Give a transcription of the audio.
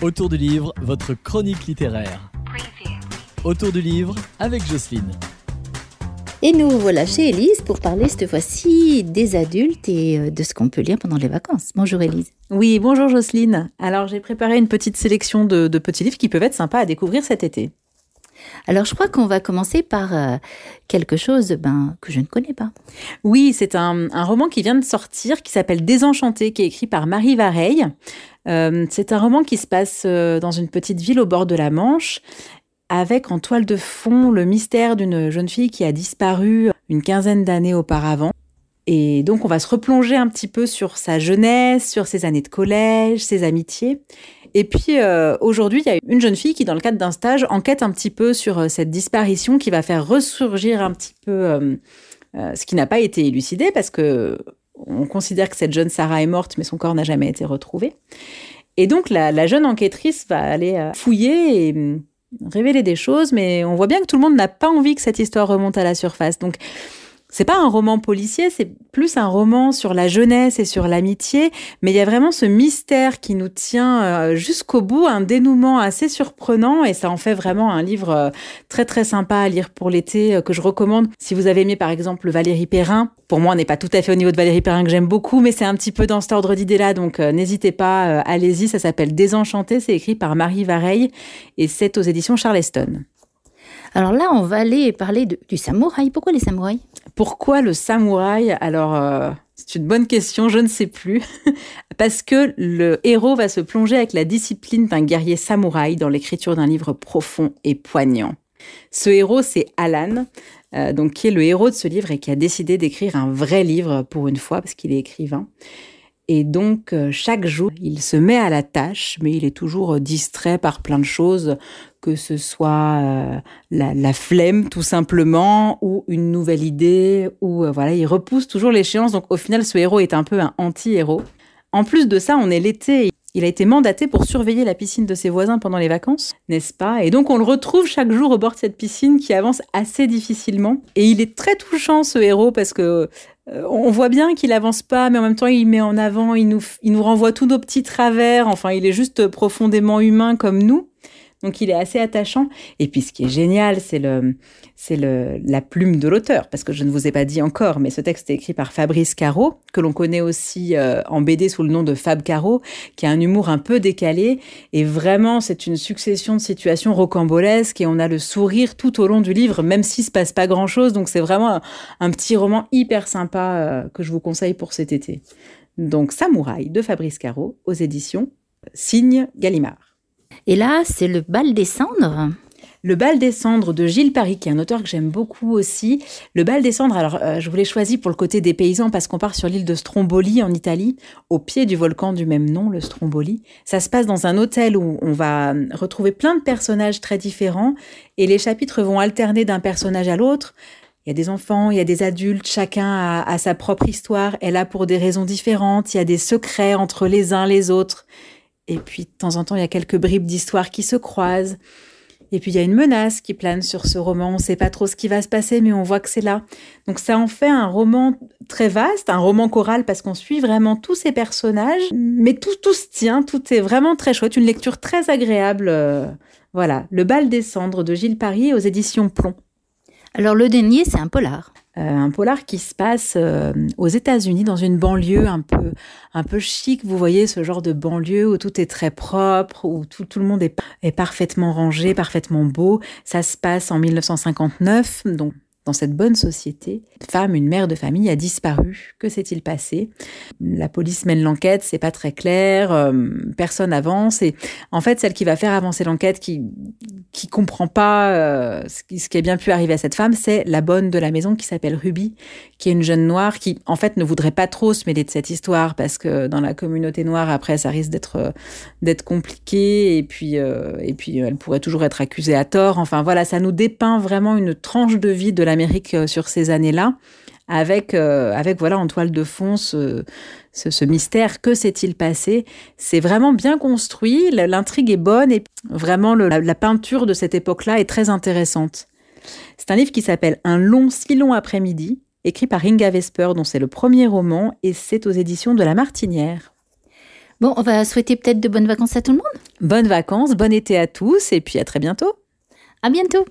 Autour du livre, votre chronique littéraire. Autour du livre avec Jocelyne. Et nous voilà chez Élise pour parler cette fois-ci des adultes et euh, de ce qu'on peut lire pendant les vacances. Bonjour Élise. Oui, bonjour Jocelyne. Alors j'ai préparé une petite sélection de, de petits livres qui peuvent être sympas à découvrir cet été. Alors je crois qu'on va commencer par euh, quelque chose ben, que je ne connais pas. Oui, c'est un, un roman qui vient de sortir qui s'appelle Désenchanté, qui est écrit par Marie Vareille. Euh, c'est un roman qui se passe euh, dans une petite ville au bord de la Manche avec en toile de fond le mystère d'une jeune fille qui a disparu une quinzaine d'années auparavant. Et donc on va se replonger un petit peu sur sa jeunesse, sur ses années de collège, ses amitiés. Et puis euh, aujourd'hui, il y a une jeune fille qui, dans le cadre d'un stage, enquête un petit peu sur euh, cette disparition qui va faire ressurgir un petit peu euh, ce qui n'a pas été élucidé parce que on considère que cette jeune Sarah est morte, mais son corps n'a jamais été retrouvé. Et donc la, la jeune enquêtrice va aller fouiller et hum, révéler des choses, mais on voit bien que tout le monde n'a pas envie que cette histoire remonte à la surface. Donc c'est pas un roman policier, c'est plus un roman sur la jeunesse et sur l'amitié, mais il y a vraiment ce mystère qui nous tient euh, jusqu'au bout, un dénouement assez surprenant et ça en fait vraiment un livre euh, très très sympa à lire pour l'été euh, que je recommande. Si vous avez aimé par exemple Valérie Perrin, pour moi on n'est pas tout à fait au niveau de Valérie Perrin que j'aime beaucoup, mais c'est un petit peu dans cet ordre d'idée-là, donc euh, n'hésitez pas, allez-y, ça s'appelle Désenchanté, c'est écrit par Marie Vareille et c'est aux éditions Charleston. Alors là, on va aller parler du samouraï. Pourquoi les samouraïs? Pourquoi le samouraï? Alors, euh, c'est une bonne question, je ne sais plus. Parce que le héros va se plonger avec la discipline d'un guerrier samouraï dans l'écriture d'un livre profond et poignant. Ce héros, c'est Alan, euh, donc qui est le héros de ce livre et qui a décidé d'écrire un vrai livre pour une fois, parce qu'il est écrivain. Et donc, euh, chaque jour, il se met à la tâche, mais il est toujours euh, distrait par plein de choses, que ce soit euh, la, flemme tout simplement, ou une nouvelle idée, ou voilà, il repousse toujours l'échéance. Donc, au final, ce héros est un peu un anti-héros. En plus de ça, on est l'été. Il a été mandaté pour surveiller la piscine de ses voisins pendant les vacances, n'est-ce pas? Et donc on le retrouve chaque jour au bord de cette piscine qui avance assez difficilement. Et il est très touchant ce héros parce que euh, on voit bien qu'il avance pas, mais en même temps il met en avant, il nous, il nous renvoie tous nos petits travers. Enfin, il est juste profondément humain comme nous. Donc il est assez attachant. Et puis ce qui est génial, c'est le, c'est le, la plume de l'auteur, parce que je ne vous ai pas dit encore, mais ce texte est écrit par Fabrice Caro, que l'on connaît aussi euh, en BD sous le nom de Fab Caro, qui a un humour un peu décalé. Et vraiment, c'est une succession de situations rocambolesques et on a le sourire tout au long du livre, même s'il se passe pas grand-chose. Donc c'est vraiment un, un petit roman hyper sympa euh, que je vous conseille pour cet été. Donc Samouraï de Fabrice Caro aux éditions Signe Gallimard. Et là, c'est le bal des cendres. Le bal des cendres de Gilles Paris, qui est un auteur que j'aime beaucoup aussi. Le bal des cendres, alors euh, je voulais choisi pour le côté des paysans parce qu'on part sur l'île de Stromboli en Italie, au pied du volcan du même nom, le Stromboli. Ça se passe dans un hôtel où on va retrouver plein de personnages très différents et les chapitres vont alterner d'un personnage à l'autre. Il y a des enfants, il y a des adultes, chacun a, a sa propre histoire, est là pour des raisons différentes, il y a des secrets entre les uns les autres. Et puis de temps en temps, il y a quelques bribes d'histoire qui se croisent. Et puis il y a une menace qui plane sur ce roman. On ne sait pas trop ce qui va se passer, mais on voit que c'est là. Donc ça en fait un roman très vaste, un roman choral parce qu'on suit vraiment tous ces personnages, mais tout, tout se tient, tout est vraiment très chouette, une lecture très agréable. euh, voilà, Le bal des cendres de Gilles Paris aux éditions Plomb. Alors le dernier, c'est un polar. Euh, un polar qui se passe euh, aux États-Unis dans une banlieue un peu un peu chic. Vous voyez ce genre de banlieue où tout est très propre, où tout, le monde est, est parfaitement rangé, parfaitement beau. Ça se passe en 1959, donc dans cette bonne société. Une femme, une mère de famille a disparu. Que s'est-il passé? La police mène l'enquête, c'est pas très clair, euh, personne avance et en fait celle qui va faire avancer l'enquête, qui qui comprend pas euh, ce, qui, a bien pu arriver à cette femme, c'est la bonne de la maison qui s'appelle Ruby, qui est une jeune noire qui en fait ne voudrait pas trop se mêler de cette histoire parce que dans la communauté noire après ça risque d'être euh, d'être compliqué et puis euh, et puis elle pourrait toujours être accusée à tort. Enfin voilà, ça nous dépeint vraiment une tranche de vie de l'Amérique sur ces années-là avec euh, avec voilà en toile de fond ce, ce, ce mystère que s'est-il passé? C'est vraiment bien construit l'intrigue est bonne et vraiment le- la, la peinture de cette époque-là est très intéressante c'est un livre qui s'appelle Un long si long après-midi écrit par Inga Vesper dont c'est le premier roman et c'est aux éditions de La Martinière Bon, on va souhaiter peut-être de bonnes vacances à tout le monde. Bonnes vacances, bon été à tous et puis à très bientôt. À bientôt.